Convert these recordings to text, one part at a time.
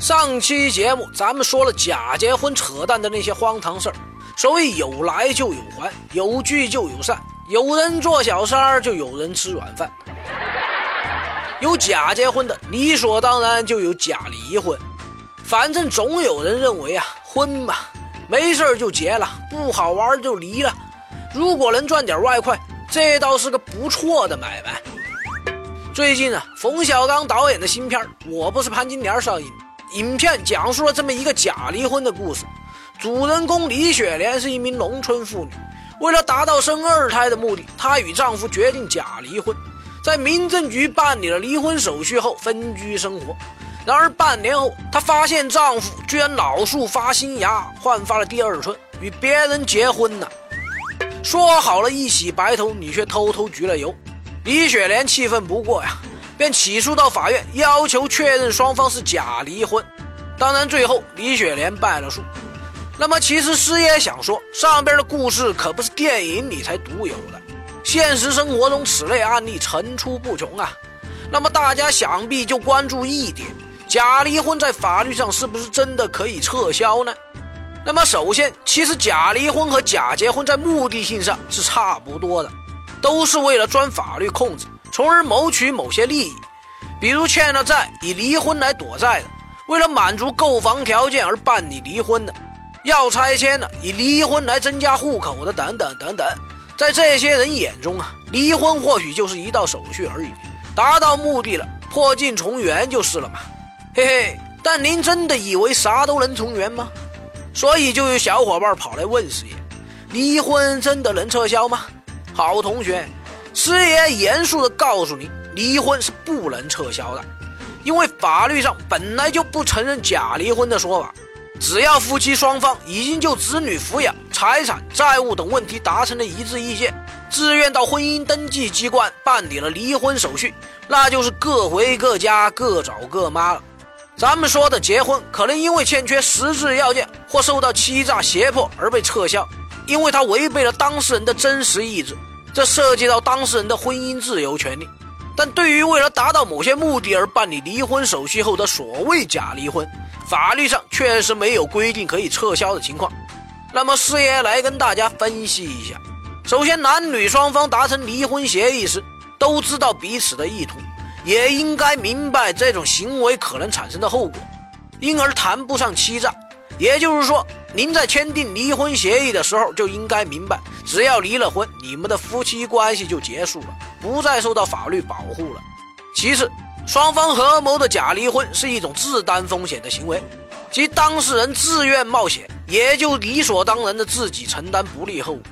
上期节目咱们说了假结婚扯淡的那些荒唐事儿，所谓有来就有还，有聚就有散，有人做小三儿就有人吃软饭。有假结婚的，理所当然就有假离婚。反正总有人认为啊，婚嘛，没事就结了，不好玩就离了。如果能赚点外快，这倒是个不错的买卖。最近啊，冯小刚导演的新片《我不是潘金莲》上映。影片讲述了这么一个假离婚的故事，主人公李雪莲是一名农村妇女，为了达到生二胎的目的，她与丈夫决定假离婚，在民政局办理了离婚手续后分居生活。然而半年后，她发现丈夫居然老树发新芽，焕发了第二春，与别人结婚了。说好了一起白头，你却偷偷焗了油，李雪莲气愤不过呀。便起诉到法院，要求确认双方是假离婚。当然，最后李雪莲败了诉。那么，其实师爷想说，上边的故事可不是电影里才独有的，现实生活中此类案例层出不穷啊。那么，大家想必就关注一点：假离婚在法律上是不是真的可以撤销呢？那么，首先，其实假离婚和假结婚在目的性上是差不多的，都是为了钻法律空子。从而谋取某些利益，比如欠了债以离婚来躲债的，为了满足购房条件而办理离婚的，要拆迁的以离婚来增加户口的等等等等。在这些人眼中啊，离婚或许就是一道手续而已，达到目的了，破镜重圆就是了嘛。嘿嘿，但您真的以为啥都能重圆吗？所以就有小伙伴跑来问师爷：离婚真的能撤销吗？好同学。师爷严肃地告诉你，离婚是不能撤销的，因为法律上本来就不承认假离婚的说法。只要夫妻双方已经就子女抚养、财产、债务等问题达成了一致意见，自愿到婚姻登记机关办理了离婚手续，那就是各回各家、各找各妈了。咱们说的结婚，可能因为欠缺实质要件或受到欺诈胁迫而被撤销，因为它违背了当事人的真实意志。这涉及到当事人的婚姻自由权利，但对于为了达到某些目的而办理离婚手续后的所谓假离婚，法律上确实没有规定可以撤销的情况。那么师爷来跟大家分析一下：首先，男女双方达成离婚协议时，都知道彼此的意图，也应该明白这种行为可能产生的后果，因而谈不上欺诈。也就是说，您在签订离婚协议的时候就应该明白，只要离了婚，你们的夫妻关系就结束了，不再受到法律保护了。其次，双方合谋的假离婚是一种自担风险的行为，即当事人自愿冒险，也就理所当然的自己承担不利后果。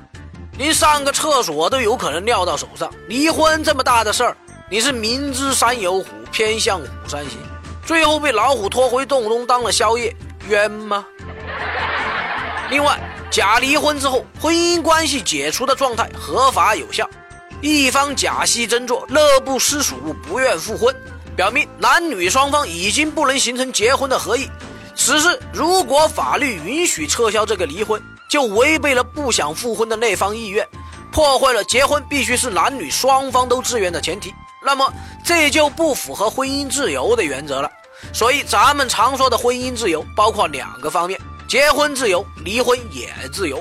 您上个厕所都有可能尿到手上，离婚这么大的事儿，你是明知山有虎，偏向虎山行，最后被老虎拖回洞中当了宵夜，冤吗？另外，假离婚之后，婚姻关系解除的状态合法有效，一方假戏真做，乐不思蜀，不愿复婚，表明男女双方已经不能形成结婚的合意。此时，如果法律允许撤销这个离婚，就违背了不想复婚的那方意愿，破坏了结婚必须是男女双方都自愿的前提，那么这就不符合婚姻自由的原则了。所以，咱们常说的婚姻自由包括两个方面。结婚自由，离婚也自由。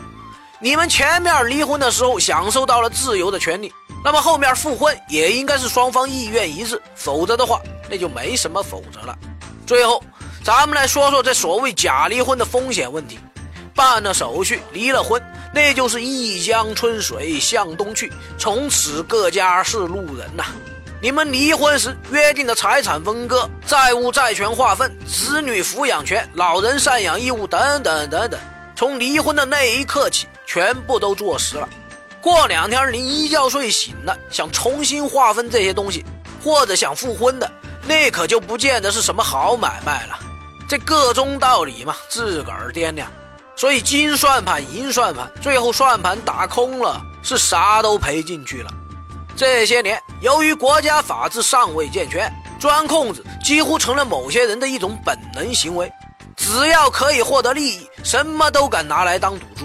你们前面离婚的时候享受到了自由的权利，那么后面复婚也应该是双方意愿一致，否则的话那就没什么否则了。最后，咱们来说说这所谓假离婚的风险问题。办了手续，离了婚，那就是一江春水向东去，从此各家是路人呐。你们离婚时约定的财产分割、债务债权划分、子女抚养权、老人赡养义务等等等等，从离婚的那一刻起，全部都坐实了。过两天您一觉睡醒了，想重新划分这些东西，或者想复婚的，那可就不见得是什么好买卖了。这个中道理嘛，自个儿掂量。所以金算盘、银算盘，最后算盘打空了，是啥都赔进去了。这些年，由于国家法制尚未健全，钻空子几乎成了某些人的一种本能行为。只要可以获得利益，什么都敢拿来当赌注。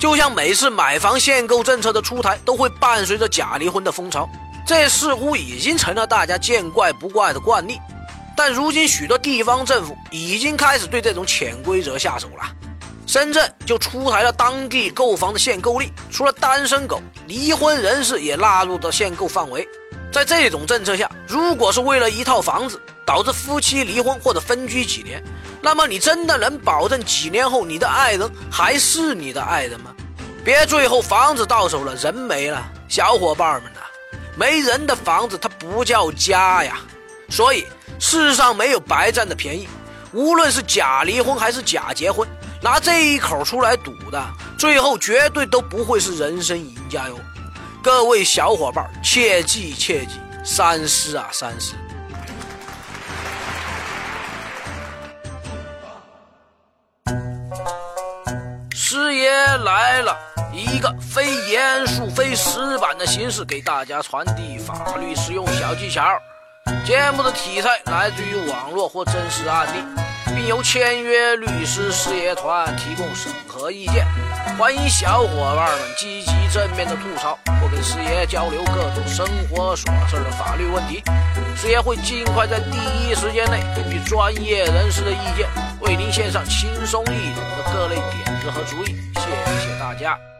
就像每次买房限购政策的出台，都会伴随着假离婚的风潮，这似乎已经成了大家见怪不怪的惯例。但如今许多地方政府已经开始对这种潜规则下手了。深圳就出台了当地购房的限购令，除了单身狗，离婚人士也纳入到限购范围。在这种政策下，如果是为了一套房子导致夫妻离婚或者分居几年，那么你真的能保证几年后你的爱人还是你的爱人吗？别最后房子到手了，人没了。小伙伴们呐，没人的房子它不叫家呀。所以世上没有白占的便宜，无论是假离婚还是假结婚，拿这一口出来赌的，最后绝对都不会是人生赢家哟。各位小伙伴，切记切记，三思啊三思！师爷来了，一个非严肃、非死板的形式给大家传递法律实用小技巧。节目的题材来自于网络或真实案例。并由签约律师事业团提供审核意见，欢迎小伙伴们积极正面的吐槽或跟师爷交流各种生活琐事的法律问题，师爷会尽快在第一时间内根据专业人士的意见，为您献上轻松易懂的各类点子和主意。谢谢大家。